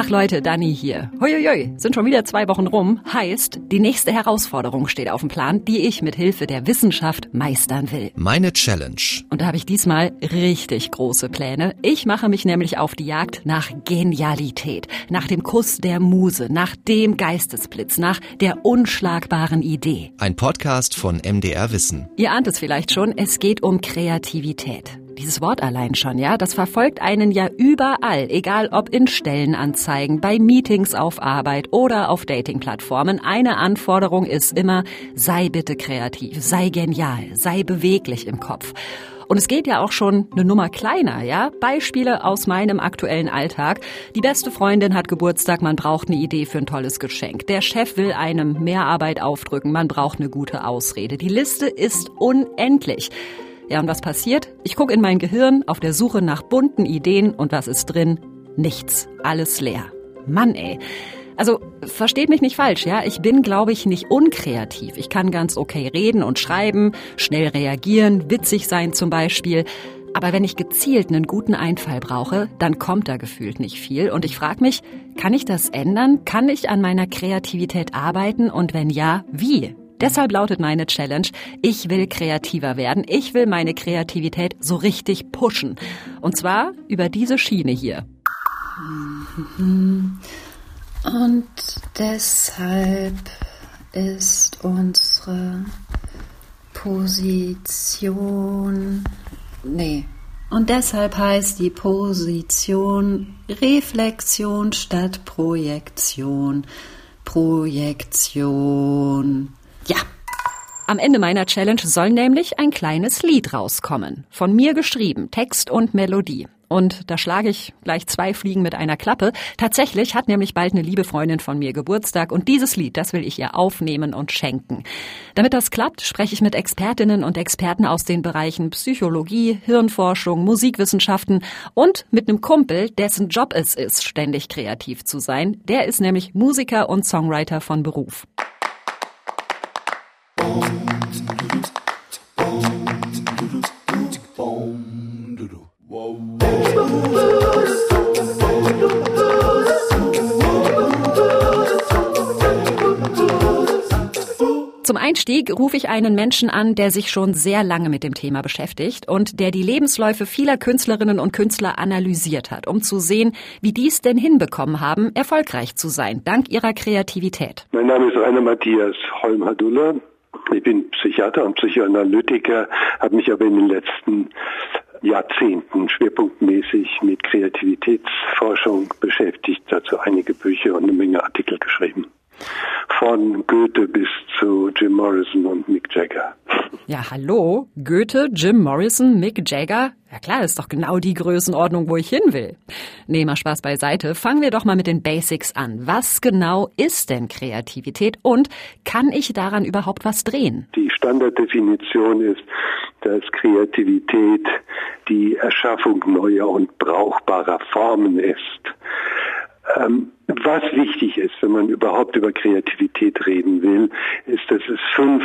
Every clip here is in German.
Tag Leute, Dani hier. Huiuiui, sind schon wieder zwei Wochen rum. Heißt, die nächste Herausforderung steht auf dem Plan, die ich mit Hilfe der Wissenschaft meistern will. Meine Challenge. Und da habe ich diesmal richtig große Pläne. Ich mache mich nämlich auf die Jagd nach Genialität, nach dem Kuss der Muse, nach dem Geistesblitz, nach der unschlagbaren Idee. Ein Podcast von MDR Wissen. Ihr ahnt es vielleicht schon, es geht um Kreativität. Dieses Wort allein schon, ja, das verfolgt einen ja überall, egal ob in Stellenanzeigen, bei Meetings auf Arbeit oder auf Datingplattformen. Eine Anforderung ist immer, sei bitte kreativ, sei genial, sei beweglich im Kopf. Und es geht ja auch schon eine Nummer kleiner, ja? Beispiele aus meinem aktuellen Alltag. Die beste Freundin hat Geburtstag, man braucht eine Idee für ein tolles Geschenk. Der Chef will einem mehr Arbeit aufdrücken, man braucht eine gute Ausrede. Die Liste ist unendlich. Ja, und was passiert? Ich gucke in mein Gehirn auf der Suche nach bunten Ideen und was ist drin? Nichts. Alles leer. Mann, ey. Also, versteht mich nicht falsch, ja? Ich bin, glaube ich, nicht unkreativ. Ich kann ganz okay reden und schreiben, schnell reagieren, witzig sein zum Beispiel. Aber wenn ich gezielt einen guten Einfall brauche, dann kommt da gefühlt nicht viel. Und ich frage mich, kann ich das ändern? Kann ich an meiner Kreativität arbeiten? Und wenn ja, wie? Deshalb lautet meine Challenge, ich will kreativer werden. Ich will meine Kreativität so richtig pushen. Und zwar über diese Schiene hier. Und deshalb ist unsere Position. Nee. Und deshalb heißt die Position Reflexion statt Projektion. Projektion. Ja. Am Ende meiner Challenge soll nämlich ein kleines Lied rauskommen. Von mir geschrieben, Text und Melodie. Und da schlage ich gleich zwei Fliegen mit einer Klappe. Tatsächlich hat nämlich bald eine liebe Freundin von mir Geburtstag und dieses Lied, das will ich ihr aufnehmen und schenken. Damit das klappt, spreche ich mit Expertinnen und Experten aus den Bereichen Psychologie, Hirnforschung, Musikwissenschaften und mit einem Kumpel, dessen Job es ist, ständig kreativ zu sein. Der ist nämlich Musiker und Songwriter von Beruf. Zum Einstieg rufe ich einen Menschen an, der sich schon sehr lange mit dem Thema beschäftigt und der die Lebensläufe vieler Künstlerinnen und Künstler analysiert hat, um zu sehen, wie die es denn hinbekommen haben, erfolgreich zu sein, dank ihrer Kreativität. Mein Name ist Rainer Matthias Holm-Hadulla. Ich bin Psychiater und Psychoanalytiker, habe mich aber in den letzten Jahrzehnten schwerpunktmäßig mit Kreativitätsforschung beschäftigt, dazu einige Bücher und eine Menge Artikel geschrieben. Von Goethe bis zu Jim Morrison und Mick Jagger. Ja, hallo? Goethe, Jim Morrison, Mick Jagger? Ja klar, ist doch genau die Größenordnung, wo ich hin will. Nee, mal Spaß beiseite. Fangen wir doch mal mit den Basics an. Was genau ist denn Kreativität und kann ich daran überhaupt was drehen? Die Standarddefinition ist, dass Kreativität die Erschaffung neuer und brauchbarer Formen ist. Ähm, was wichtig ist, wenn man überhaupt über Kreativität reden will, ist, dass es fünf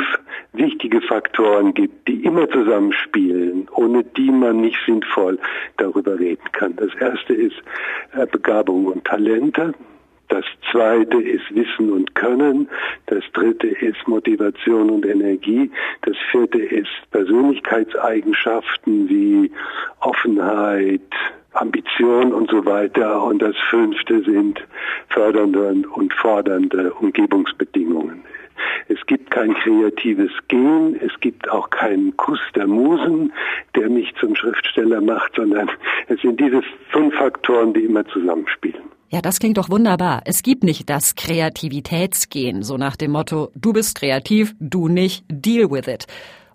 wichtige Faktoren gibt, die immer zusammenspielen, ohne die man nicht sinnvoll darüber reden kann. Das erste ist äh, Begabung und Talente. Das zweite ist Wissen und Können. Das dritte ist Motivation und Energie. Das vierte ist Persönlichkeitseigenschaften wie Offenheit, Ambition und so weiter. Und das fünfte sind fördernde und fordernde Umgebungsbedingungen. Es gibt kein kreatives Gen, es gibt auch keinen Kuss der Musen, der mich zum Schriftsteller macht, sondern es sind diese fünf Faktoren, die immer zusammenspielen. Ja, das klingt doch wunderbar. Es gibt nicht das Kreativitätsgehen, so nach dem Motto, du bist kreativ, du nicht, deal with it.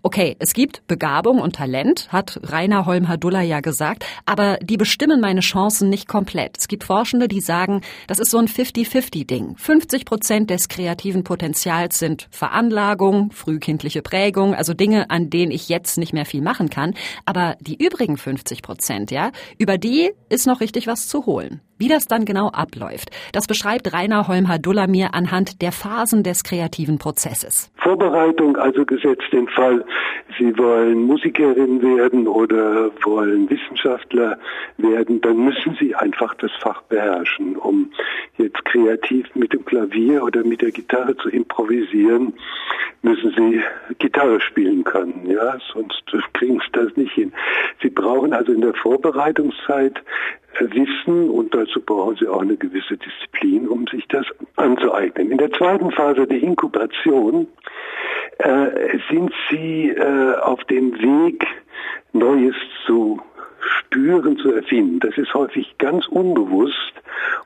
Okay, es gibt Begabung und Talent, hat Rainer Holm-Hadulla ja gesagt, aber die bestimmen meine Chancen nicht komplett. Es gibt Forschende, die sagen, das ist so ein 50-50-Ding. 50 Prozent des kreativen Potenzials sind Veranlagung, frühkindliche Prägung, also Dinge, an denen ich jetzt nicht mehr viel machen kann. Aber die übrigen 50 Prozent, ja, über die ist noch richtig was zu holen. Wie das dann genau abläuft, das beschreibt Rainer Holm-Hadulla mir anhand der Phasen des kreativen Prozesses. Vorbereitung, also gesetzt den Fall, Sie wollen Musikerin werden oder wollen Wissenschaftler werden, dann müssen Sie einfach das Fach beherrschen, um jetzt kreativ mit dem Klavier oder mit der Gitarre zu improvisieren, müssen Sie Gitarre spielen können, ja, sonst kriegen Sie das nicht hin. Sie brauchen also in der Vorbereitungszeit Wissen und dazu brauchen Sie auch eine gewisse Disziplin, um sich das anzueignen. In der zweiten Phase der Inkubation äh, sind Sie äh, auf dem Weg, Neues zu spüren, zu erfinden. Das ist häufig ganz unbewusst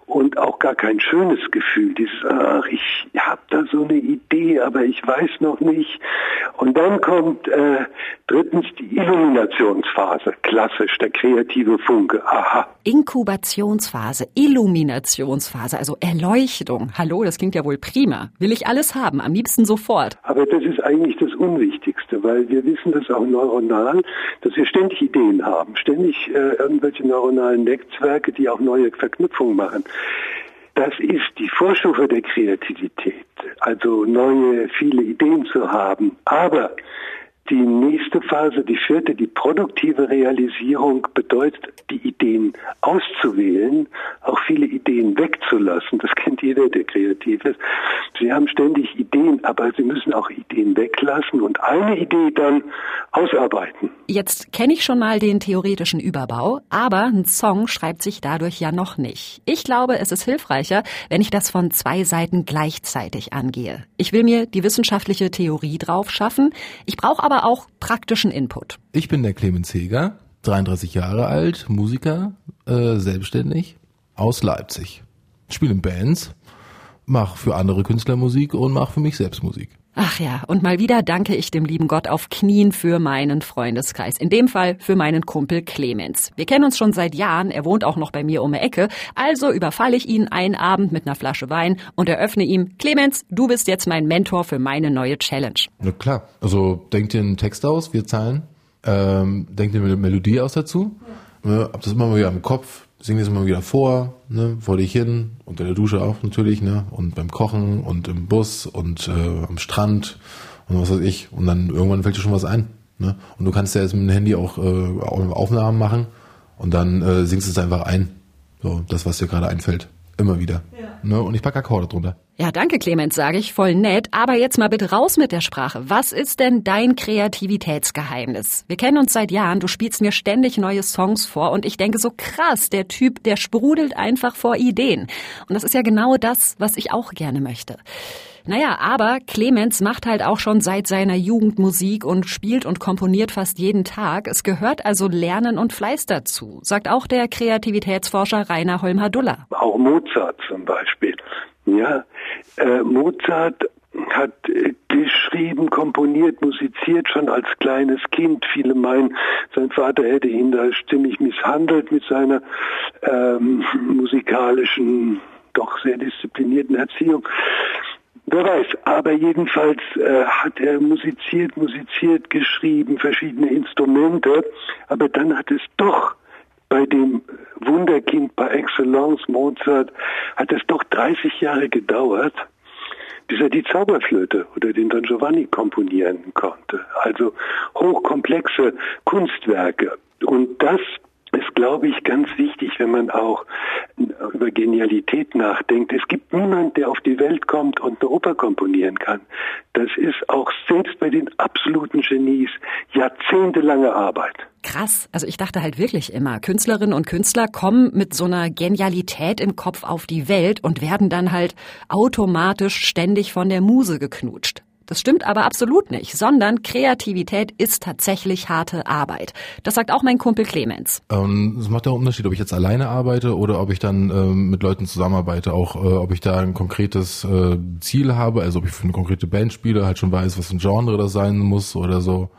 und auch gar kein schönes Gefühl. Dieses, ach, ich habe da so eine Idee, aber ich weiß noch nicht. Und dann kommt äh, drittens die Illuminationsphase, klassisch, der kreative Funke. Aha. Inkubationsphase, Illuminationsphase, also Erleuchtung. Hallo, das klingt ja wohl prima. Will ich alles haben, am liebsten sofort. Aber das ist eigentlich das Unwichtigste, weil wir wissen das auch neuronal, dass wir ständig Ideen haben, ständig äh, irgendwelche neuronalen Netzwerke, die auch neue Verknüpfungen machen. Das ist die Vorstufe der Kreativität, also neue, viele Ideen zu haben. Aber die nächste Phase, die vierte, die produktive Realisierung bedeutet, die Ideen auszuwählen, auch viele Ideen wegzulassen. Das kennt jeder, der kreativ ist. Sie haben ständig Ideen, aber Sie müssen auch Ideen weglassen und eine Idee dann ausarbeiten. Jetzt kenne ich schon mal den theoretischen Überbau, aber ein Song schreibt sich dadurch ja noch nicht. Ich glaube, es ist hilfreicher, wenn ich das von zwei Seiten gleichzeitig angehe. Ich will mir die wissenschaftliche Theorie drauf schaffen. Ich brauche aber aber auch praktischen Input. Ich bin der Clemens Heger, 33 Jahre alt, Musiker, äh, selbstständig, aus Leipzig. Spiele in Bands, mache für andere Künstler Musik und mache für mich selbst Musik. Ach ja, und mal wieder danke ich dem lieben Gott auf Knien für meinen Freundeskreis. In dem Fall für meinen Kumpel Clemens. Wir kennen uns schon seit Jahren, er wohnt auch noch bei mir um die Ecke. Also überfalle ich ihn einen Abend mit einer Flasche Wein und eröffne ihm, Clemens, du bist jetzt mein Mentor für meine neue Challenge. Na klar, also denkt dir einen Text aus, wir zahlen. Ähm, denkt dir eine Melodie aus dazu. Ja. Hab das immer mal wieder im Kopf, sing das immer wieder vor, ne, vor dich hin, unter der Dusche auch natürlich, ne, und beim Kochen und im Bus und äh, am Strand und was weiß ich. Und dann irgendwann fällt dir schon was ein, ne. Und du kannst ja jetzt mit dem Handy auch äh, Aufnahmen machen und dann äh, singst du es einfach ein, so das, was dir gerade einfällt, immer wieder. Ja. Ne, und ich packe Akkorde drunter. Ja, danke Clemens, sage ich, voll nett. Aber jetzt mal bitte raus mit der Sprache. Was ist denn dein Kreativitätsgeheimnis? Wir kennen uns seit Jahren, du spielst mir ständig neue Songs vor und ich denke so krass, der Typ, der sprudelt einfach vor Ideen. Und das ist ja genau das, was ich auch gerne möchte. Naja, aber Clemens macht halt auch schon seit seiner Jugend Musik und spielt und komponiert fast jeden Tag. Es gehört also Lernen und Fleiß dazu, sagt auch der Kreativitätsforscher Rainer Holm-Hadulla. Auch Mozart zum Beispiel. Ja, äh, Mozart hat äh, geschrieben, komponiert, musiziert schon als kleines Kind. Viele meinen, sein Vater hätte ihn da ziemlich misshandelt mit seiner ähm, musikalischen, doch sehr disziplinierten Erziehung. Wer weiß, aber jedenfalls äh, hat er musiziert, musiziert, geschrieben, verschiedene Instrumente, aber dann hat es doch bei dem Wunderkind par excellence Mozart hat es doch 30 Jahre gedauert, bis er die Zauberflöte oder den Don Giovanni komponieren konnte. Also hochkomplexe Kunstwerke. Und das glaube ich, ganz wichtig, wenn man auch über Genialität nachdenkt. Es gibt niemand, der auf die Welt kommt und eine Oper komponieren kann. Das ist auch selbst bei den absoluten Genies jahrzehntelange Arbeit. Krass. Also ich dachte halt wirklich immer, Künstlerinnen und Künstler kommen mit so einer Genialität im Kopf auf die Welt und werden dann halt automatisch ständig von der Muse geknutscht. Das stimmt aber absolut nicht, sondern Kreativität ist tatsächlich harte Arbeit. Das sagt auch mein Kumpel Clemens. Ähm, es macht ja einen Unterschied, ob ich jetzt alleine arbeite oder ob ich dann ähm, mit Leuten zusammenarbeite, auch äh, ob ich da ein konkretes äh, Ziel habe, also ob ich für eine konkrete Band spiele, halt schon weiß, was ein Genre das sein muss oder so.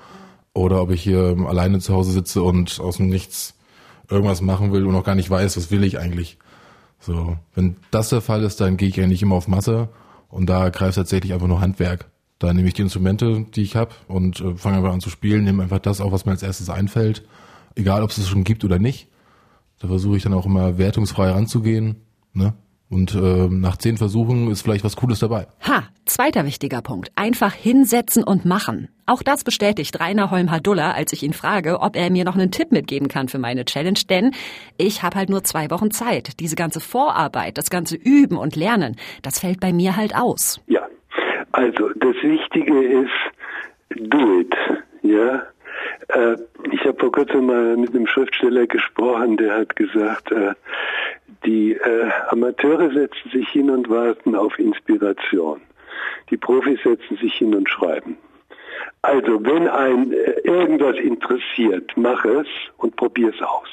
Oder ob ich hier alleine zu Hause sitze und aus dem Nichts irgendwas machen will und noch gar nicht weiß, was will ich eigentlich. So, wenn das der Fall ist, dann gehe ich eigentlich immer auf Masse und da greift tatsächlich einfach nur Handwerk. Da nehme ich die Instrumente, die ich habe und äh, fange einfach an zu spielen, nehme einfach das auf, was mir als erstes einfällt, egal ob es es schon gibt oder nicht. Da versuche ich dann auch immer wertungsfrei ranzugehen. Ne? Und äh, nach zehn Versuchen ist vielleicht was Cooles dabei. Ha, zweiter wichtiger Punkt. Einfach hinsetzen und machen. Auch das bestätigt Rainer Holm-Hadulla, als ich ihn frage, ob er mir noch einen Tipp mitgeben kann für meine Challenge. Denn ich habe halt nur zwei Wochen Zeit. Diese ganze Vorarbeit, das ganze Üben und Lernen, das fällt bei mir halt aus. Ja, also Wichtige ist, do it. Ja, äh, ich habe vor kurzem mal mit einem Schriftsteller gesprochen, der hat gesagt, äh, die äh, Amateure setzen sich hin und warten auf Inspiration. Die Profis setzen sich hin und schreiben. Also, wenn ein äh, irgendwas interessiert, mach es und probier es aus.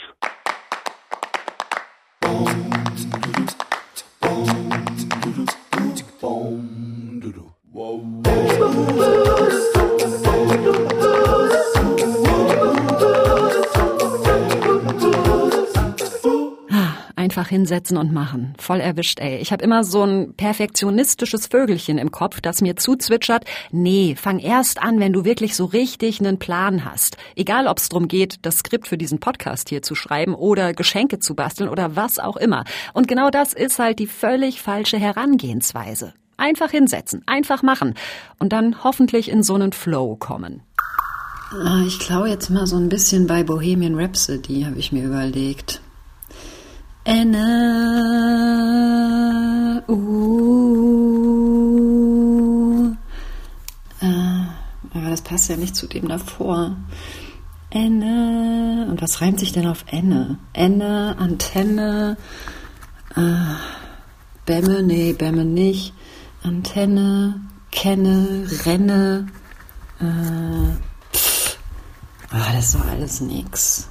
Einfach hinsetzen und machen. Voll erwischt, ey. Ich habe immer so ein perfektionistisches Vögelchen im Kopf, das mir zuzwitschert, nee, fang erst an, wenn du wirklich so richtig einen Plan hast. Egal, ob es darum geht, das Skript für diesen Podcast hier zu schreiben oder Geschenke zu basteln oder was auch immer. Und genau das ist halt die völlig falsche Herangehensweise. Einfach hinsetzen, einfach machen und dann hoffentlich in so einen Flow kommen. Ah, ich klaue jetzt mal so ein bisschen bei Bohemian Rhapsody, habe ich mir überlegt. Enne, uh. Äh, aber das passt ja nicht zu dem davor. Enne. Und was reimt sich denn auf Enne? Enne, Antenne, äh, Bämme, nee, Bämme nicht. Antenne, Kenne, Renne. Äh, pff. Ah, das doch alles nix.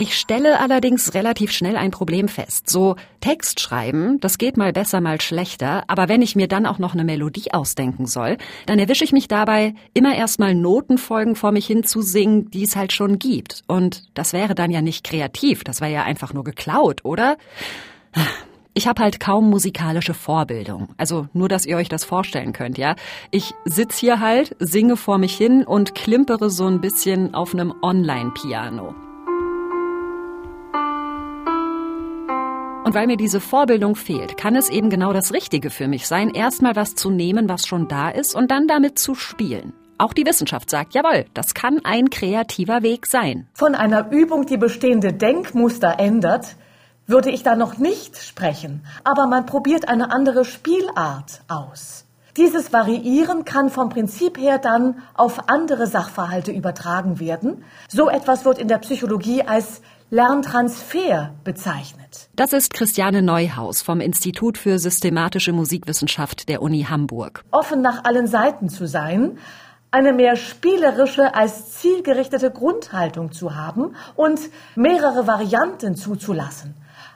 Ich stelle allerdings relativ schnell ein Problem fest. So Text schreiben, das geht mal besser, mal schlechter, aber wenn ich mir dann auch noch eine Melodie ausdenken soll, dann erwische ich mich dabei, immer erstmal Notenfolgen vor mich hin zu singen, die es halt schon gibt. Und das wäre dann ja nicht kreativ, das wäre ja einfach nur geklaut, oder? Ich habe halt kaum musikalische Vorbildung. Also nur, dass ihr euch das vorstellen könnt, ja. Ich sitz hier halt, singe vor mich hin und klimpere so ein bisschen auf einem Online-Piano. Und weil mir diese Vorbildung fehlt, kann es eben genau das Richtige für mich sein, erstmal was zu nehmen, was schon da ist und dann damit zu spielen. Auch die Wissenschaft sagt, jawohl, das kann ein kreativer Weg sein. Von einer Übung, die bestehende Denkmuster ändert, würde ich da noch nicht sprechen, aber man probiert eine andere Spielart aus. Dieses Variieren kann vom Prinzip her dann auf andere Sachverhalte übertragen werden. So etwas wird in der Psychologie als Lerntransfer bezeichnet. Das ist Christiane Neuhaus vom Institut für systematische Musikwissenschaft der Uni Hamburg. Offen nach allen Seiten zu sein, eine mehr spielerische als zielgerichtete Grundhaltung zu haben und mehrere Varianten zuzulassen.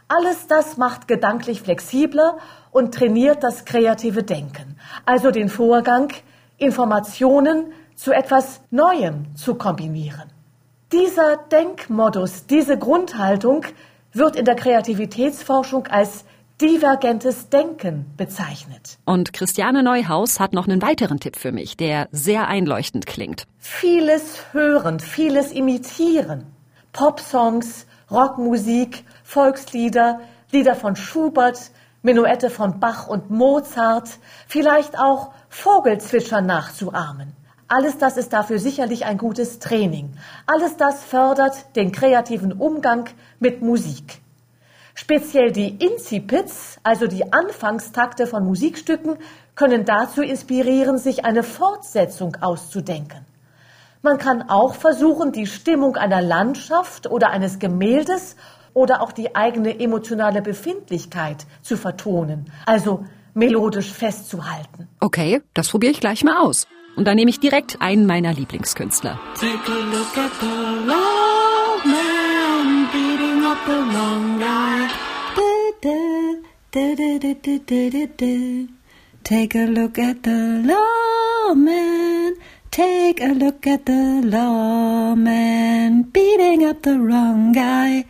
Alles das macht gedanklich flexibler und trainiert das kreative Denken, also den Vorgang, Informationen zu etwas Neuem zu kombinieren. Dieser Denkmodus, diese Grundhaltung wird in der Kreativitätsforschung als divergentes Denken bezeichnet. Und Christiane Neuhaus hat noch einen weiteren Tipp für mich, der sehr einleuchtend klingt. Vieles hören, vieles imitieren. Popsongs, Rockmusik, Volkslieder, Lieder von Schubert, Menuette von Bach und Mozart, vielleicht auch Vogelzwitschern nachzuahmen. Alles das ist dafür sicherlich ein gutes Training. Alles das fördert den kreativen Umgang mit Musik. Speziell die Incipits, also die Anfangstakte von Musikstücken, können dazu inspirieren, sich eine Fortsetzung auszudenken. Man kann auch versuchen, die Stimmung einer Landschaft oder eines Gemäldes oder auch die eigene emotionale Befindlichkeit zu vertonen, also melodisch festzuhalten. Okay, das probiere ich gleich mal aus. Und da nehme ich direkt einen meiner Lieblingskünstler. Take a look at the long man beating up the long guy. Take a look at the lawman. Take a look at the lawman beating up the wrong guy.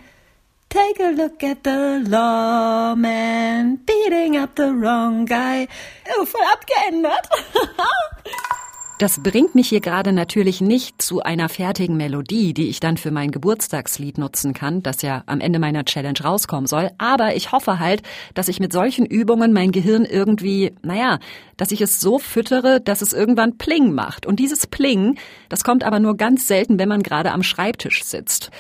Take a look at the lawman beating up the wrong guy. Oh, voll abgeändert. Das bringt mich hier gerade natürlich nicht zu einer fertigen Melodie, die ich dann für mein Geburtstagslied nutzen kann, das ja am Ende meiner Challenge rauskommen soll. Aber ich hoffe halt, dass ich mit solchen Übungen mein Gehirn irgendwie, naja, dass ich es so füttere, dass es irgendwann Pling macht. Und dieses Pling, das kommt aber nur ganz selten, wenn man gerade am Schreibtisch sitzt.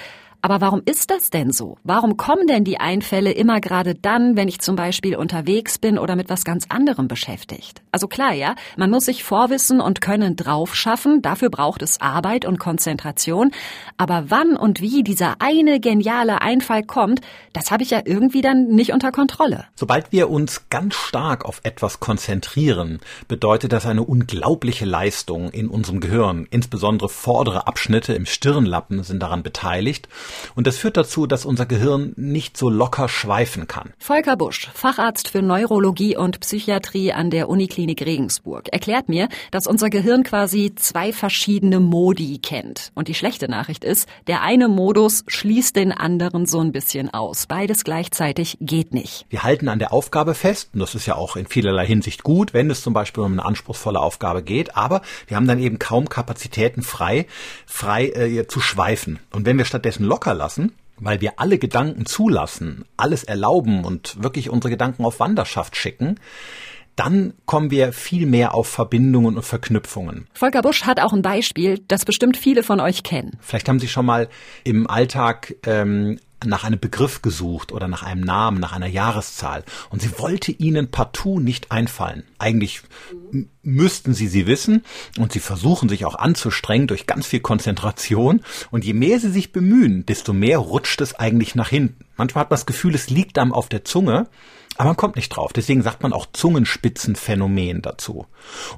Aber warum ist das denn so? Warum kommen denn die Einfälle immer gerade dann, wenn ich zum Beispiel unterwegs bin oder mit was ganz anderem beschäftigt? Also klar, ja, man muss sich Vorwissen und Können drauf schaffen, dafür braucht es Arbeit und Konzentration. Aber wann und wie dieser eine geniale Einfall kommt, das habe ich ja irgendwie dann nicht unter Kontrolle. Sobald wir uns ganz stark auf etwas konzentrieren, bedeutet das eine unglaubliche Leistung in unserem Gehirn. Insbesondere vordere Abschnitte im Stirnlappen sind daran beteiligt. Und das führt dazu, dass unser Gehirn nicht so locker schweifen kann. Volker Busch, Facharzt für Neurologie und Psychiatrie an der Uniklinik Regensburg, erklärt mir, dass unser Gehirn quasi zwei verschiedene Modi kennt. Und die schlechte Nachricht ist, der eine Modus schließt den anderen so ein bisschen aus. Beides gleichzeitig geht nicht. Wir halten an der Aufgabe fest, und das ist ja auch in vielerlei Hinsicht gut, wenn es zum Beispiel um eine anspruchsvolle Aufgabe geht, aber wir haben dann eben kaum Kapazitäten frei, frei äh, zu schweifen. Und wenn wir stattdessen locker locker lassen, weil wir alle Gedanken zulassen, alles erlauben und wirklich unsere Gedanken auf Wanderschaft schicken, dann kommen wir viel mehr auf Verbindungen und Verknüpfungen. Volker Busch hat auch ein Beispiel, das bestimmt viele von euch kennen. Vielleicht haben Sie schon mal im Alltag ähm, nach einem Begriff gesucht oder nach einem Namen, nach einer Jahreszahl und sie wollte ihnen partout nicht einfallen. Eigentlich müssten sie sie wissen und sie versuchen sich auch anzustrengen durch ganz viel Konzentration und je mehr sie sich bemühen, desto mehr rutscht es eigentlich nach hinten. Manchmal hat man das Gefühl, es liegt einem auf der Zunge, aber man kommt nicht drauf. Deswegen sagt man auch Zungenspitzenphänomen dazu.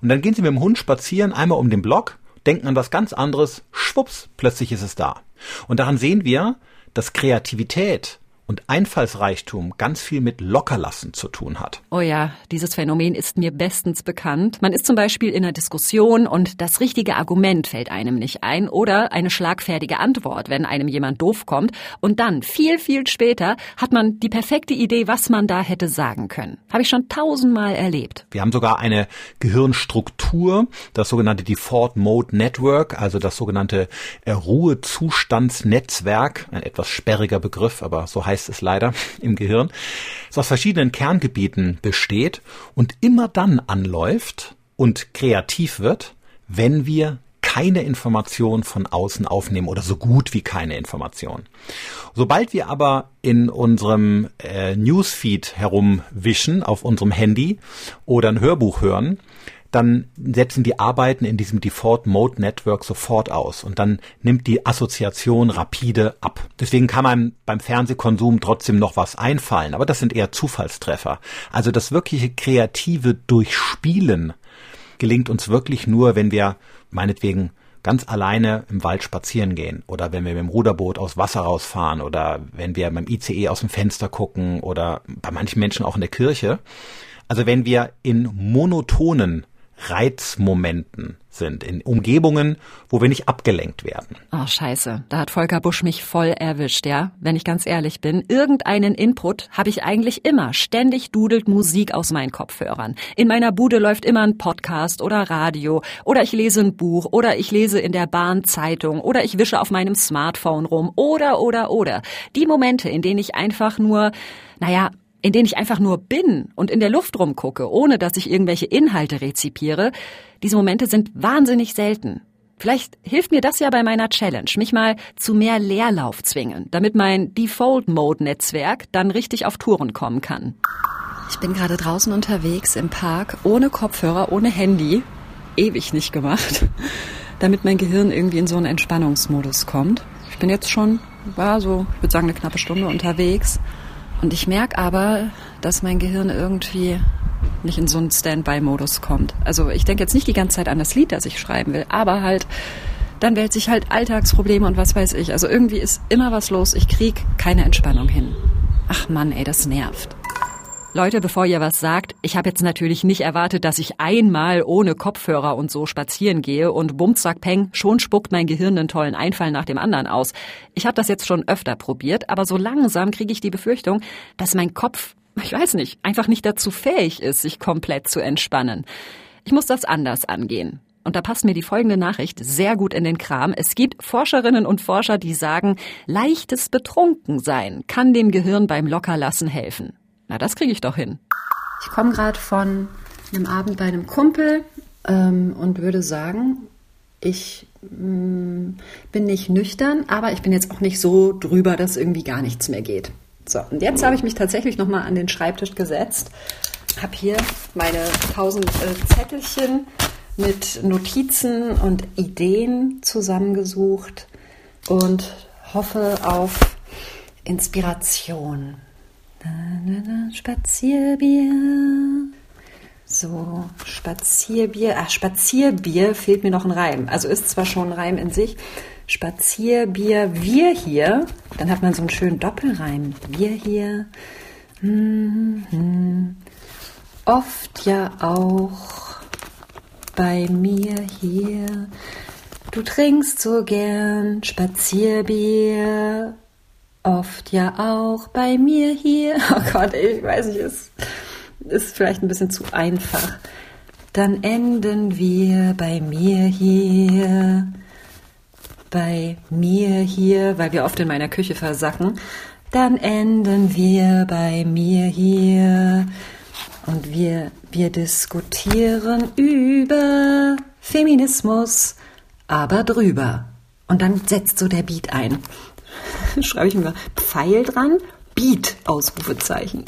Und dann gehen sie mit dem Hund spazieren, einmal um den Block, denken an was ganz anderes, schwupps, plötzlich ist es da. Und daran sehen wir, dass Kreativität und Einfallsreichtum ganz viel mit Lockerlassen zu tun hat. Oh ja, dieses Phänomen ist mir bestens bekannt. Man ist zum Beispiel in einer Diskussion und das richtige Argument fällt einem nicht ein oder eine schlagfertige Antwort, wenn einem jemand doof kommt. Und dann, viel, viel später, hat man die perfekte Idee, was man da hätte sagen können. Habe ich schon tausendmal erlebt. Wir haben sogar eine Gehirnstruktur, das sogenannte Default Mode Network, also das sogenannte Ruhezustandsnetzwerk, ein etwas sperriger Begriff, aber so heißt heißt es leider im Gehirn, das aus verschiedenen Kerngebieten besteht und immer dann anläuft und kreativ wird, wenn wir keine Information von außen aufnehmen oder so gut wie keine Information. Sobald wir aber in unserem äh, Newsfeed herumwischen auf unserem Handy oder ein Hörbuch hören, dann setzen die Arbeiten in diesem Default Mode Network sofort aus und dann nimmt die Assoziation rapide ab. Deswegen kann man beim Fernsehkonsum trotzdem noch was einfallen, aber das sind eher Zufallstreffer. Also das wirkliche kreative Durchspielen gelingt uns wirklich nur, wenn wir meinetwegen ganz alleine im Wald spazieren gehen oder wenn wir mit dem Ruderboot aus Wasser rausfahren oder wenn wir beim ICE aus dem Fenster gucken oder bei manchen Menschen auch in der Kirche. Also wenn wir in monotonen Reizmomenten sind, in Umgebungen, wo wir nicht abgelenkt werden. Oh, scheiße. Da hat Volker Busch mich voll erwischt, ja? Wenn ich ganz ehrlich bin. Irgendeinen Input habe ich eigentlich immer. Ständig dudelt Musik aus meinen Kopfhörern. In meiner Bude läuft immer ein Podcast oder Radio oder ich lese ein Buch oder ich lese in der Bahn Zeitung oder ich wische auf meinem Smartphone rum oder, oder, oder. Die Momente, in denen ich einfach nur, naja, in denen ich einfach nur bin und in der Luft rumgucke, ohne dass ich irgendwelche Inhalte rezipiere, diese Momente sind wahnsinnig selten. Vielleicht hilft mir das ja bei meiner Challenge, mich mal zu mehr Leerlauf zwingen, damit mein Default-Mode-Netzwerk dann richtig auf Touren kommen kann. Ich bin gerade draußen unterwegs im Park, ohne Kopfhörer, ohne Handy. Ewig nicht gemacht. Damit mein Gehirn irgendwie in so einen Entspannungsmodus kommt. Ich bin jetzt schon, war so, ich würde sagen, eine knappe Stunde unterwegs. Und ich merke aber, dass mein Gehirn irgendwie nicht in so einen Standby-Modus kommt. Also ich denke jetzt nicht die ganze Zeit an das Lied, das ich schreiben will, aber halt, dann wählt sich halt Alltagsprobleme und was weiß ich. Also irgendwie ist immer was los. Ich krieg keine Entspannung hin. Ach Mann, ey, das nervt. Leute, bevor ihr was sagt, ich habe jetzt natürlich nicht erwartet, dass ich einmal ohne Kopfhörer und so spazieren gehe und bumzack peng, schon spuckt mein Gehirn einen tollen Einfall nach dem anderen aus. Ich habe das jetzt schon öfter probiert, aber so langsam kriege ich die Befürchtung, dass mein Kopf, ich weiß nicht, einfach nicht dazu fähig ist, sich komplett zu entspannen. Ich muss das anders angehen. Und da passt mir die folgende Nachricht sehr gut in den Kram. Es gibt Forscherinnen und Forscher, die sagen, leichtes Betrunkensein kann dem Gehirn beim Lockerlassen helfen. Na, das kriege ich doch hin. Ich komme gerade von einem Abend bei einem Kumpel ähm, und würde sagen, ich mh, mm, bin nicht nüchtern, aber ich bin jetzt auch nicht so drüber, dass irgendwie gar nichts mehr geht. So, und jetzt habe ich mich tatsächlich nochmal an den Schreibtisch gesetzt, habe hier meine tausend äh, Zettelchen mit Notizen und Ideen zusammengesucht und hoffe auf Inspiration. Spazierbier. So, Spazierbier. Ach, Spazierbier fehlt mir noch ein Reim. Also ist zwar schon ein Reim in sich. Spazierbier, wir hier. Dann hat man so einen schönen Doppelreim. Wir hier. Hm. Oft ja auch bei mir hier. Du trinkst so gern Spazierbier. Oft ja auch bei mir hier. Oh Gott, ich weiß nicht, es ist vielleicht ein bisschen zu einfach. Dann enden wir bei mir hier. Bei mir hier, weil wir oft in meiner Küche versacken. Dann enden wir bei mir hier. Und wir, wir diskutieren über Feminismus, aber drüber. Und dann setzt so der Beat ein. schreibe ich mir Pfeil dran, Beat, Ausrufezeichen.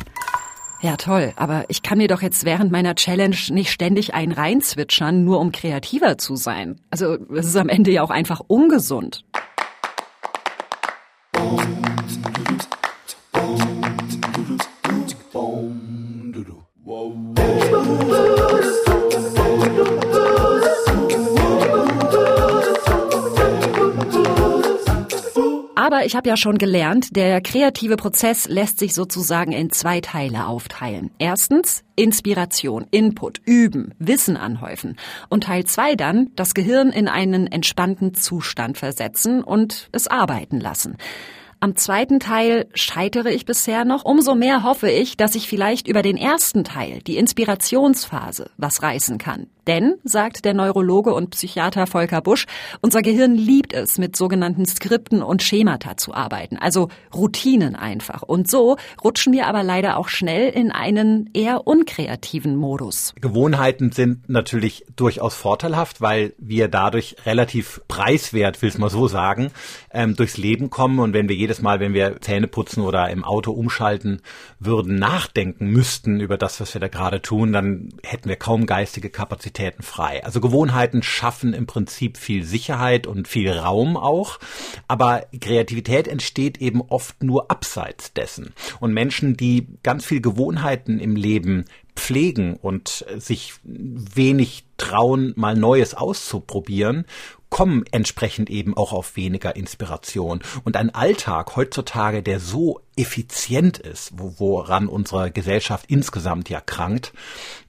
Ja, toll, aber ich kann mir doch jetzt während meiner Challenge nicht ständig einen reinzwitschern, nur um kreativer zu sein. Also, es ist am Ende ja auch einfach ungesund. Aber ich habe ja schon gelernt, der kreative Prozess lässt sich sozusagen in zwei Teile aufteilen. Erstens Inspiration, Input, Üben, Wissen anhäufen. Und Teil zwei dann das Gehirn in einen entspannten Zustand versetzen und es arbeiten lassen. Am zweiten Teil scheitere ich bisher noch. Umso mehr hoffe ich, dass ich vielleicht über den ersten Teil, die Inspirationsphase, was reißen kann. Denn, sagt der Neurologe und Psychiater Volker Busch, unser Gehirn liebt es, mit sogenannten Skripten und Schemata zu arbeiten, also Routinen einfach. Und so rutschen wir aber leider auch schnell in einen eher unkreativen Modus. Gewohnheiten sind natürlich durchaus vorteilhaft, weil wir dadurch relativ preiswert, will ich mal so sagen, ähm, durchs Leben kommen. Und wenn wir jedes Mal, wenn wir Zähne putzen oder im Auto umschalten würden, nachdenken müssten über das, was wir da gerade tun, dann hätten wir kaum geistige Kapazität Kapazitäten frei. Also Gewohnheiten schaffen im Prinzip viel Sicherheit und viel Raum auch, aber Kreativität entsteht eben oft nur abseits dessen. Und Menschen, die ganz viel Gewohnheiten im Leben pflegen und sich wenig trauen, mal Neues auszuprobieren kommen entsprechend eben auch auf weniger Inspiration. Und ein Alltag heutzutage, der so effizient ist, wo, woran unsere Gesellschaft insgesamt ja krankt,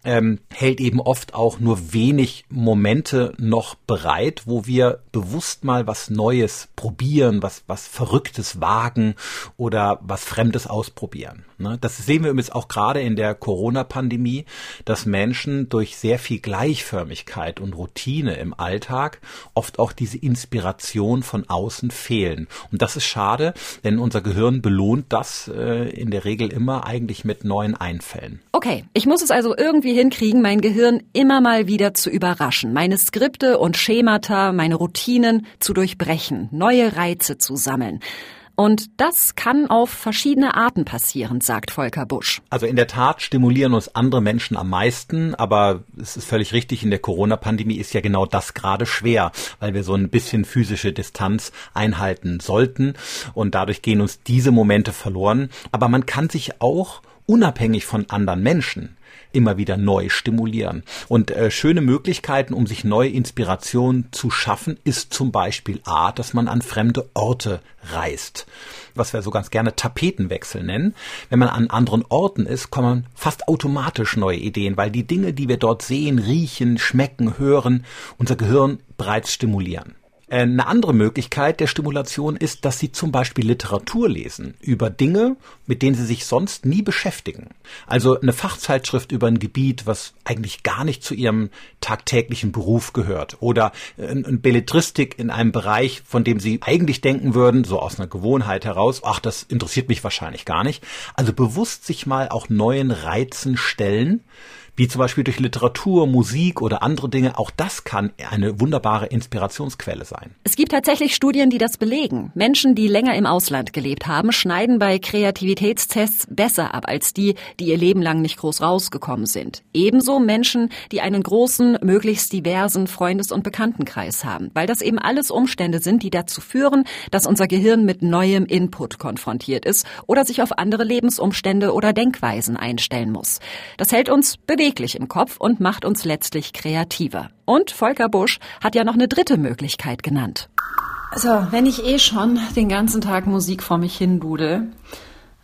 ähm, hält eben oft auch nur wenig Momente noch bereit, wo wir bewusst mal was Neues probieren, was, was Verrücktes wagen oder was Fremdes ausprobieren. Ne? Das sehen wir übrigens auch gerade in der Corona-Pandemie, dass Menschen durch sehr viel Gleichförmigkeit und Routine im Alltag oft auch diese Inspiration von außen fehlen. Und das ist schade, denn unser Gehirn belohnt das äh, in der Regel immer eigentlich mit neuen Einfällen. Okay, ich muss es also irgendwie hinkriegen, mein Gehirn immer mal wieder zu überraschen, meine Skripte und Schemata, meine Routinen zu durchbrechen, neue Reize zu sammeln. Und das kann auf verschiedene Arten passieren, sagt Volker Busch. Also in der Tat stimulieren uns andere Menschen am meisten, aber es ist völlig richtig, in der Corona-Pandemie ist ja genau das gerade schwer, weil wir so ein bisschen physische Distanz einhalten sollten und dadurch gehen uns diese Momente verloren. Aber man kann sich auch unabhängig von anderen Menschen immer wieder neu stimulieren. Und äh, schöne Möglichkeiten, um sich neue Inspirationen zu schaffen, ist zum Beispiel A, dass man an fremde Orte reist. Was wir so ganz gerne Tapetenwechsel nennen. Wenn man an anderen Orten ist, kommen fast automatisch neue Ideen, weil die Dinge, die wir dort sehen, riechen, schmecken, hören, unser Gehirn bereits stimulieren. Äh, eine andere Möglichkeit der Stimulation ist, dass Sie zum Beispiel Literatur lesen über Dinge, mit denen Sie sich sonst nie beschäftigen. Also eine Fachzeitschrift über ein Gebiet, was eigentlich gar nicht zu Ihrem tagtäglichen Beruf gehört. Oder ein Belletristik in einem Bereich, von dem Sie eigentlich denken würden, so aus einer Gewohnheit heraus, ach, das interessiert mich wahrscheinlich gar nicht. Also bewusst sich mal auch neuen Reizen stellen wie zum Beispiel durch Literatur, Musik oder andere Dinge. Auch das kann eine wunderbare Inspirationsquelle sein. Es gibt tatsächlich Studien, die das belegen. Menschen, die länger im Ausland gelebt haben, schneiden bei Kreativitätstests besser ab als die, die ihr Leben lang nicht groß rausgekommen sind. Ebenso Menschen, die einen großen, möglichst diversen Freundes- und Bekanntenkreis haben, weil das eben alles Umstände sind, die dazu führen, dass unser Gehirn mit neuem Input konfrontiert ist oder sich auf andere Lebensumstände oder Denkweisen einstellen muss. Das hält uns bewegt beweglich im Kopf und macht uns letztlich kreativer. Und Volker Busch hat ja noch eine dritte Möglichkeit genannt. Also, wenn ich eh schon den ganzen Tag Musik vor mich hin dudel,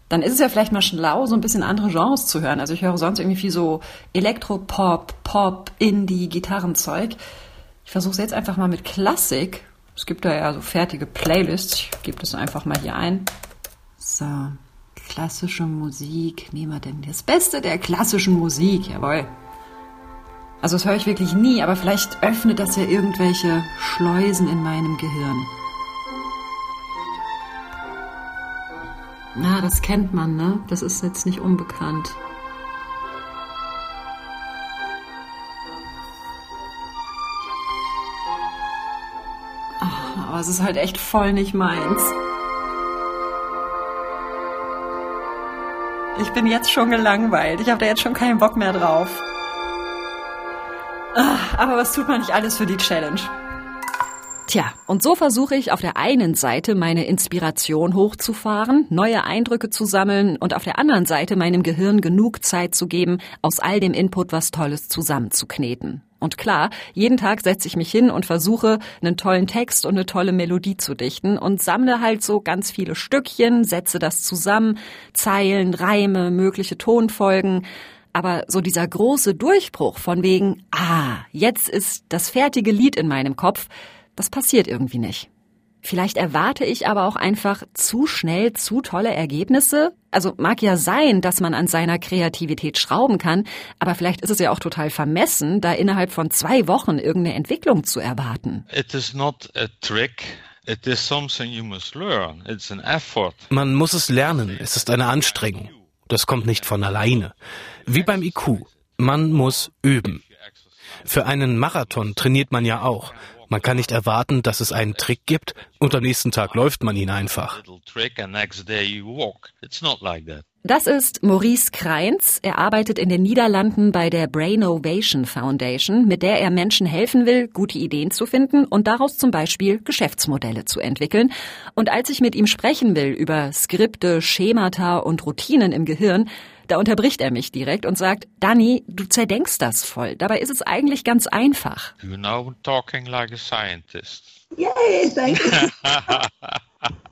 dann ist es ja vielleicht mal schlau, so ein bisschen andere Genres zu hören. Also ich höre sonst irgendwie viel so Elektropop, Pop, Indie, Gitarrenzeug. Ich versuche es jetzt einfach mal mit Klassik. Es gibt da ja so fertige Playlists. Ich gebe das einfach mal hier ein. So, Klassische Musik. Nehmen wir denn das Beste der klassischen Musik? Jawohl. Also das höre ich wirklich nie, aber vielleicht öffnet das ja irgendwelche Schleusen in meinem Gehirn. Na, das kennt man, ne? Das ist jetzt nicht unbekannt. Ach, aber es ist halt echt voll nicht meins. Ich bin jetzt schon gelangweilt. Ich habe da jetzt schon keinen Bock mehr drauf. Ah, aber was tut man nicht alles für die Challenge? Tja, und so versuche ich auf der einen Seite meine Inspiration hochzufahren, neue Eindrücke zu sammeln und auf der anderen Seite meinem Gehirn genug Zeit zu geben, aus all dem Input was Tolles zusammenzukneten. Und klar, jeden Tag setze ich mich hin und versuche, einen tollen Text und eine tolle Melodie zu dichten und sammle halt so ganz viele Stückchen, setze das zusammen, Zeilen, Reime, mögliche Tonfolgen. Aber so dieser große Durchbruch von wegen, ah, jetzt ist das fertige Lied in meinem Kopf, das passiert irgendwie nicht. Vielleicht erwarte ich aber auch einfach zu schnell zu tolle Ergebnisse. Also mag ja sein, dass man an seiner Kreativität schrauben kann, aber vielleicht ist es ja auch total vermessen, da innerhalb von zwei Wochen irgendeine Entwicklung zu erwarten. It is not a trick. It is something you must learn. It's an effort. Man muss es lernen. Es ist eine Anstrengung. Das kommt nicht von alleine. Wie beim IQ. Man muss üben. Für einen Marathon trainiert man ja auch. Man kann nicht erwarten, dass es einen Trick gibt und am nächsten Tag läuft man ihn einfach. Das ist Maurice Kreins. Er arbeitet in den Niederlanden bei der Brainovation Foundation, mit der er Menschen helfen will, gute Ideen zu finden und daraus zum Beispiel Geschäftsmodelle zu entwickeln. Und als ich mit ihm sprechen will über Skripte, Schemata und Routinen im Gehirn, da unterbricht er mich direkt und sagt, Danny, du zerdenkst das voll. Dabei ist es eigentlich ganz einfach. You know talking like a scientist. Yay, thank you.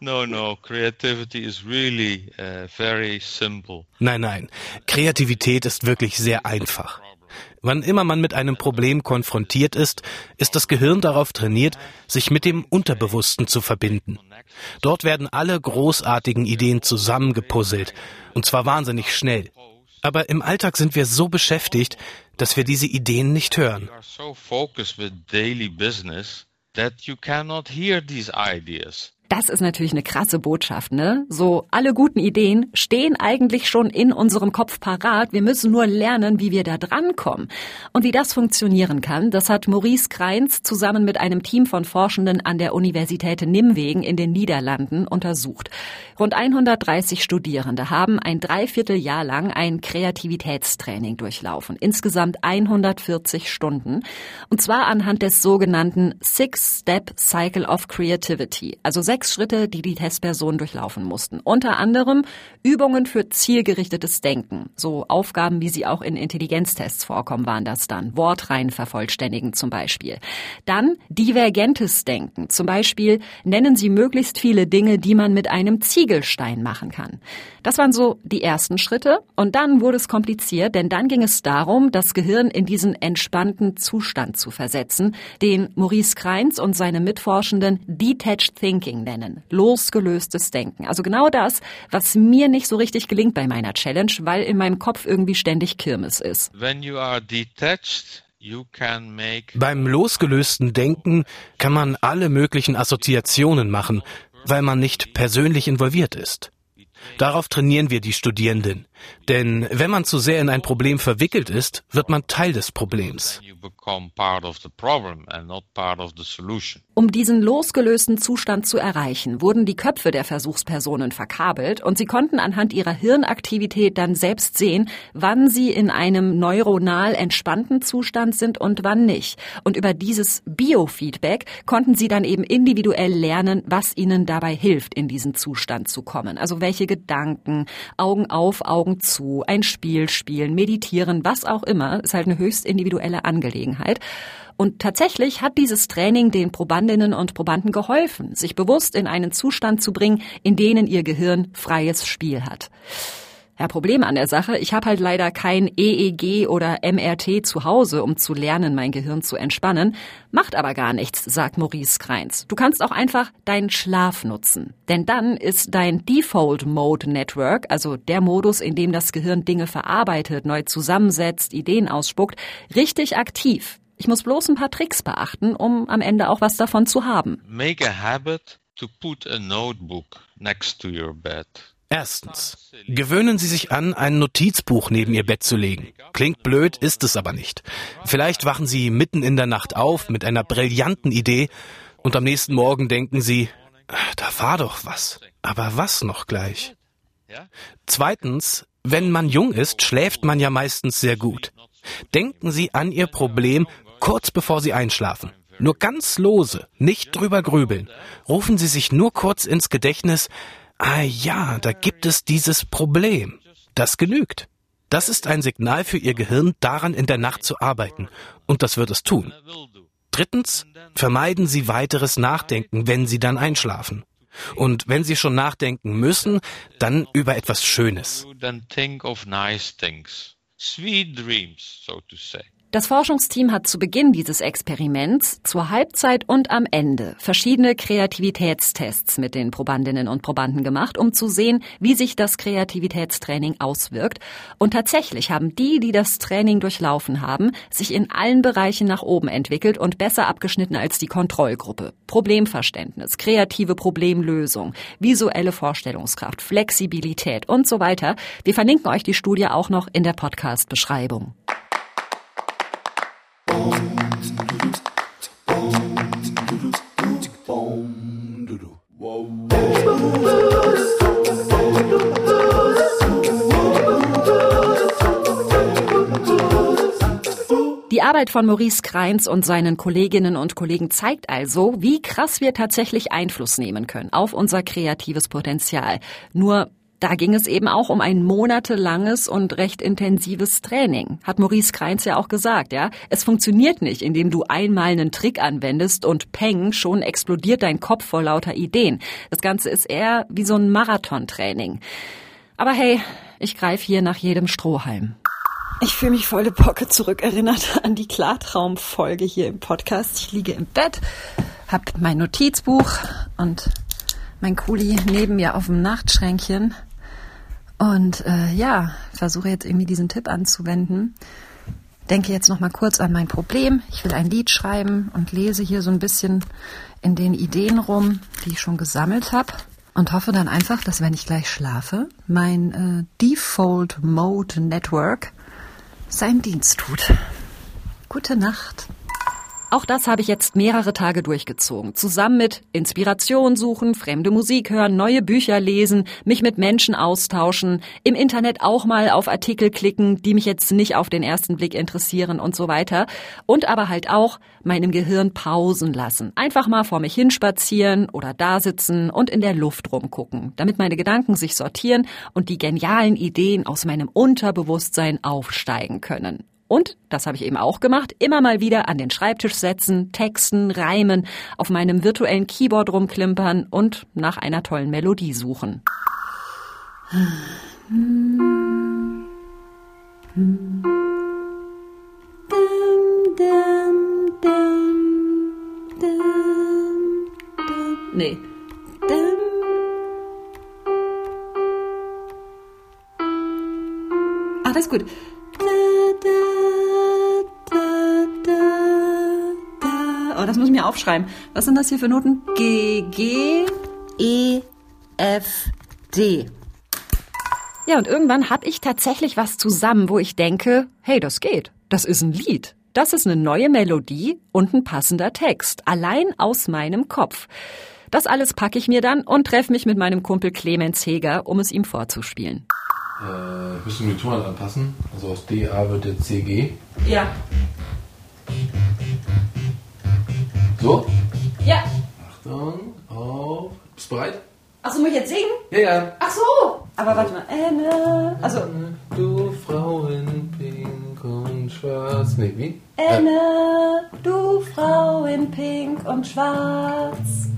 no, no, creativity is really uh, very simple. Nein, nein, Kreativität ist wirklich sehr einfach. Wann immer man mit einem Problem konfrontiert ist, ist das Gehirn darauf trainiert, sich mit dem Unterbewussten zu verbinden. Dort werden alle großartigen Ideen zusammengepuzzelt, und zwar wahnsinnig schnell. Aber im Alltag sind wir so beschäftigt, dass wir diese Ideen nicht hören. Das ist natürlich eine krasse Botschaft, ne? So, alle guten Ideen stehen eigentlich schon in unserem Kopf parat. Wir müssen nur lernen, wie wir da drankommen. Und wie das funktionieren kann, das hat Maurice Kreins zusammen mit einem Team von Forschenden an der Universität Nimwegen in den Niederlanden untersucht. Rund 130 Studierende haben ein Dreivierteljahr lang ein Kreativitätstraining durchlaufen. Insgesamt 140 Stunden. Und zwar anhand des sogenannten Six-Step Cycle of Creativity. Also sechs Schritte, die die Testpersonen durchlaufen mussten. Unter anderem Übungen für zielgerichtetes Denken. So Aufgaben, wie sie auch in Intelligenztests vorkommen, waren das dann. Wortreihen vervollständigen zum Beispiel. Dann divergentes Denken. Zum Beispiel nennen sie möglichst viele Dinge, die man mit einem Ziegelstein machen kann. Das waren so die ersten Schritte. Und dann wurde es kompliziert, denn dann ging es darum, das Gehirn in diesen entspannten Zustand zu versetzen, den Maurice Kreins und seine Mitforschenden Detached Thinking nennen. Losgelöstes Denken. Also genau das, was mir nicht so richtig gelingt bei meiner Challenge, weil in meinem Kopf irgendwie ständig Kirmes ist. When you are detached, beim losgelösten Denken kann man alle möglichen Assoziationen machen, weil man nicht persönlich involviert ist. Darauf trainieren wir die Studierenden. Denn wenn man zu sehr in ein Problem verwickelt ist, wird man Teil des Problems. Um diesen losgelösten Zustand zu erreichen, wurden die Köpfe der Versuchspersonen verkabelt und sie konnten anhand ihrer Hirnaktivität dann selbst sehen, wann sie in einem neuronal entspannten Zustand sind und wann nicht. Und über dieses Biofeedback konnten sie dann eben individuell lernen, was ihnen dabei hilft, in diesen Zustand zu kommen. Also welche Gedanken, Augen auf, Augen zu, ein Spiel spielen, meditieren, was auch immer, ist halt eine höchst individuelle Angelegenheit. Und tatsächlich hat dieses Training den Probandinnen und Probanden geholfen, sich bewusst in einen Zustand zu bringen, in denen ihr Gehirn freies Spiel hat. Ja, Problem an der Sache, ich habe halt leider kein EEG oder MRT zu Hause, um zu lernen, mein Gehirn zu entspannen. Macht aber gar nichts, sagt Maurice Kreins. Du kannst auch einfach deinen Schlaf nutzen. Denn dann ist dein Default Mode Network, also der Modus, in dem das Gehirn Dinge verarbeitet, neu zusammensetzt, Ideen ausspuckt, richtig aktiv. Ich muss bloß ein paar Tricks beachten, um am Ende auch was davon zu haben. Make a habit to put a notebook next to your bed. Erstens. Gewöhnen Sie sich an, ein Notizbuch neben Ihr Bett zu legen. Klingt blöd, ist es aber nicht. Vielleicht wachen Sie mitten in der Nacht auf mit einer brillanten Idee und am nächsten Morgen denken Sie, da war doch was. Aber was noch gleich? Zweitens, wenn man jung ist, schläft man ja meistens sehr gut. Denken Sie an Ihr Problem kurz bevor Sie einschlafen. Nur ganz lose, nicht drüber grübeln. Rufen Sie sich nur kurz ins Gedächtnis, Ah ja, da gibt es dieses Problem. Das genügt. Das ist ein Signal für Ihr Gehirn, daran in der Nacht zu arbeiten. Und das wird es tun. Drittens, vermeiden Sie weiteres Nachdenken, wenn Sie dann einschlafen. Und wenn Sie schon nachdenken müssen, dann über etwas Schönes. Sweet dreams, so to say. Das Forschungsteam hat zu Beginn dieses Experiments, zur Halbzeit und am Ende verschiedene Kreativitätstests mit den Probandinnen und Probanden gemacht, um zu sehen, wie sich das Kreativitätstraining auswirkt. Und tatsächlich haben die, die das Training durchlaufen haben, sich in allen Bereichen nach oben entwickelt und besser abgeschnitten als die Kontrollgruppe. Problemverständnis, kreative Problemlösung, visuelle Vorstellungskraft, Flexibilität und so weiter. Wir verlinken euch die Studie auch noch in der Podcast-Beschreibung. Arbeit von Maurice Kreins und seinen Kolleginnen und Kollegen zeigt also, wie krass wir tatsächlich Einfluss nehmen können auf unser kreatives Potenzial. Nur da ging es eben auch um ein monatelanges und recht intensives Training. Hat Maurice Kreins ja auch gesagt, ja. Es funktioniert nicht, indem du einmal einen Trick anwendest und peng, schon explodiert dein Kopf vor lauter Ideen. Das Ganze ist eher wie so ein Marathontraining. Aber hey, ich greife hier nach jedem Strohhalm. Ich fühle mich volle Pocke zurückerinnert an die Klartraumfolge hier im Podcast. Ich liege im Bett, hab mein Notizbuch und mein Kuli neben mir auf dem Nachtschränkchen und äh, ja, versuche jetzt irgendwie diesen Tipp anzuwenden. Denke jetzt noch mal kurz an mein Problem. Ich will ein Lied schreiben und lese hier so ein bisschen in den Ideen rum, die ich schon gesammelt habe und hoffe dann einfach, dass wenn ich gleich schlafe, mein äh, Default Mode Network seinen Dienst tut. Gute Nacht. Auch das habe ich jetzt mehrere Tage durchgezogen. Zusammen mit Inspiration suchen, fremde Musik hören, neue Bücher lesen, mich mit Menschen austauschen, im Internet auch mal auf Artikel klicken, die mich jetzt nicht auf den ersten Blick interessieren und so weiter. Und aber halt auch meinem Gehirn Pausen lassen. Einfach mal vor mich hinspazieren oder da sitzen und in der Luft rumgucken, damit meine Gedanken sich sortieren und die genialen Ideen aus meinem Unterbewusstsein aufsteigen können. Und, das habe ich eben auch gemacht, immer mal wieder an den Schreibtisch setzen, texten, reimen, auf meinem virtuellen Keyboard rumklimpern und nach einer tollen Melodie suchen. Nee. Ah, das ist gut. Oh, das muss ich mir aufschreiben. Was sind das hier für Noten? G, G, E, F, D. Ja, und irgendwann habe ich tatsächlich was zusammen, wo ich denke, hey, das geht. Das ist ein Lied. Das ist eine neue Melodie und ein passender Text. Allein aus meinem Kopf. Das alles packe ich mir dann und treffe mich mit meinem Kumpel Clemens Heger, um es ihm vorzuspielen. Äh, ich müsste die Tonart anpassen. Also aus DA wird jetzt CG. Ja. So? Ja. Achtung, auf. Bist du bereit? Achso, muss ich jetzt singen? Ja, ja. Ach so. Aber warte mal. Enne. Also. Du Frau in Pink und Schwarz. Nee, wie? Enne, du Frau in Pink und Schwarz.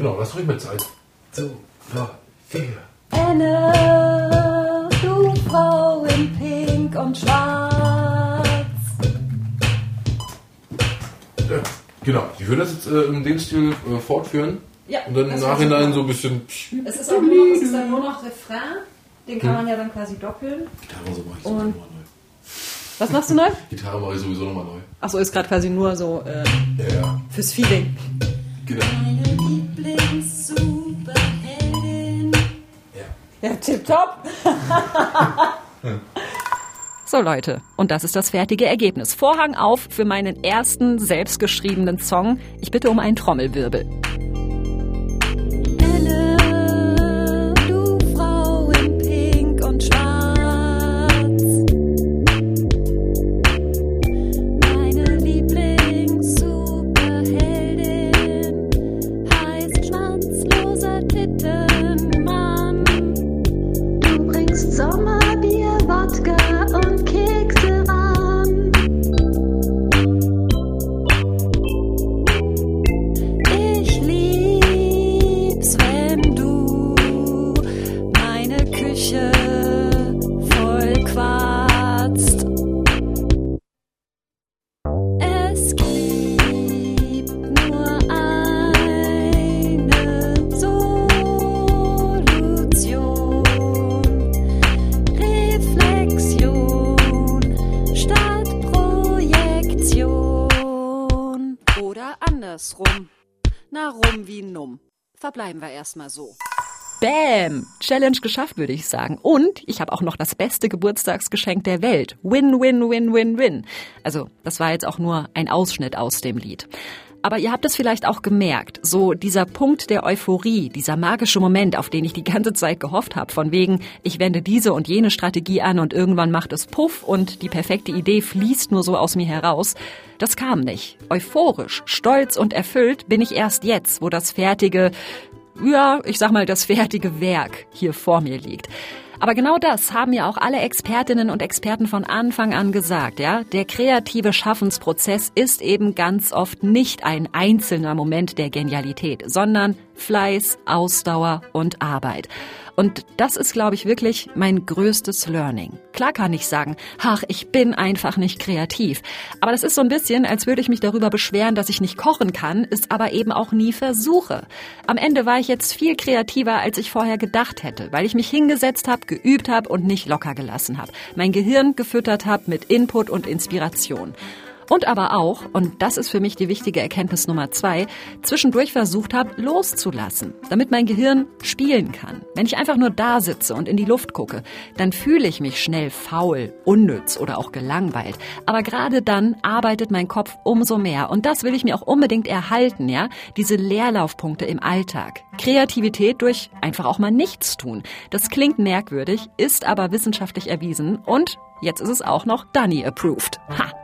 Genau, lass ruhig mit Zeit. So, drei, vier. Enne, du Frau in Pink und Schwarz. Ja, genau. Ich würde das jetzt äh, in dem Stil äh, fortführen. Ja, Und dann im Nachhinein so ein bisschen. Es ist, auch nur, es ist dann nur noch Refrain. Den kann man ja dann quasi doppeln. Gitarre so mache ich sowieso nochmal neu. Was machst du neu? Gitarre mache ich sowieso nochmal neu. Achso, ist gerade quasi nur so äh, Ja, ja. fürs Feeling. Genau. Lieblings-Superheldin. Ja. Ja, tipptopp. So Leute, und das ist das fertige Ergebnis. Vorhang auf für meinen ersten selbstgeschriebenen Song. Ich bitte um einen Trommelwirbel. Andersrum. Na rum wie numm. Verbleiben wir erstmal so. Bam! Challenge geschafft, würde ich sagen. Und ich habe auch noch das beste Geburtstagsgeschenk der Welt. Win, win, win, win, win. Also, das war jetzt auch nur ein Ausschnitt aus dem Lied. Aber ihr habt es vielleicht auch gemerkt, so dieser Punkt der Euphorie, dieser magische Moment, auf den ich die ganze Zeit gehofft habe, von wegen, ich wende diese und jene Strategie an und irgendwann macht es Puff und die perfekte Idee fließt nur so aus mir heraus, das kam nicht. Euphorisch, stolz und erfüllt bin ich erst jetzt, wo das fertige, ja, ich sag mal, das fertige Werk hier vor mir liegt. Aber genau das haben ja auch alle Expertinnen und Experten von Anfang an gesagt, ja. Der kreative Schaffensprozess ist eben ganz oft nicht ein einzelner Moment der Genialität, sondern Fleiß, Ausdauer und Arbeit. Und das ist, glaube ich, wirklich mein größtes Learning. Klar kann ich sagen, ach, ich bin einfach nicht kreativ. Aber das ist so ein bisschen, als würde ich mich darüber beschweren, dass ich nicht kochen kann, es aber eben auch nie versuche. Am Ende war ich jetzt viel kreativer, als ich vorher gedacht hätte, weil ich mich hingesetzt habe, geübt habe und nicht locker gelassen habe. Mein Gehirn gefüttert habe mit Input und Inspiration. Und aber auch, und das ist für mich die wichtige Erkenntnis Nummer zwei, zwischendurch versucht habe, loszulassen, damit mein Gehirn spielen kann. Wenn ich einfach nur da sitze und in die Luft gucke, dann fühle ich mich schnell faul, unnütz oder auch gelangweilt. Aber gerade dann arbeitet mein Kopf umso mehr. Und das will ich mir auch unbedingt erhalten, ja? Diese Leerlaufpunkte im Alltag. Kreativität durch einfach auch mal nichts tun. Das klingt merkwürdig, ist aber wissenschaftlich erwiesen und jetzt ist es auch noch Dunny approved. Ha!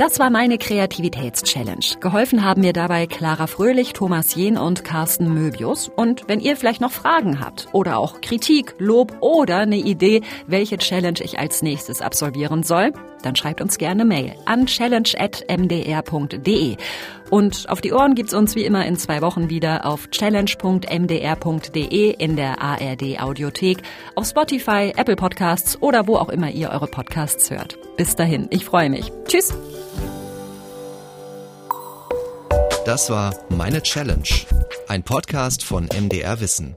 Das war meine Kreativitätschallenge. Geholfen haben mir dabei Clara Fröhlich, Thomas Jehn und Carsten Möbius. Und wenn ihr vielleicht noch Fragen habt oder auch Kritik, Lob oder eine Idee, welche Challenge ich als nächstes absolvieren soll, dann schreibt uns gerne Mail an challenge.mdr.de. Und auf die Ohren gibt's uns wie immer in zwei Wochen wieder auf challenge.mdr.de in der ARD Audiothek, auf Spotify, Apple Podcasts oder wo auch immer ihr eure Podcasts hört. Bis dahin, ich freue mich. Tschüss. Das war Meine Challenge, ein Podcast von MDR Wissen.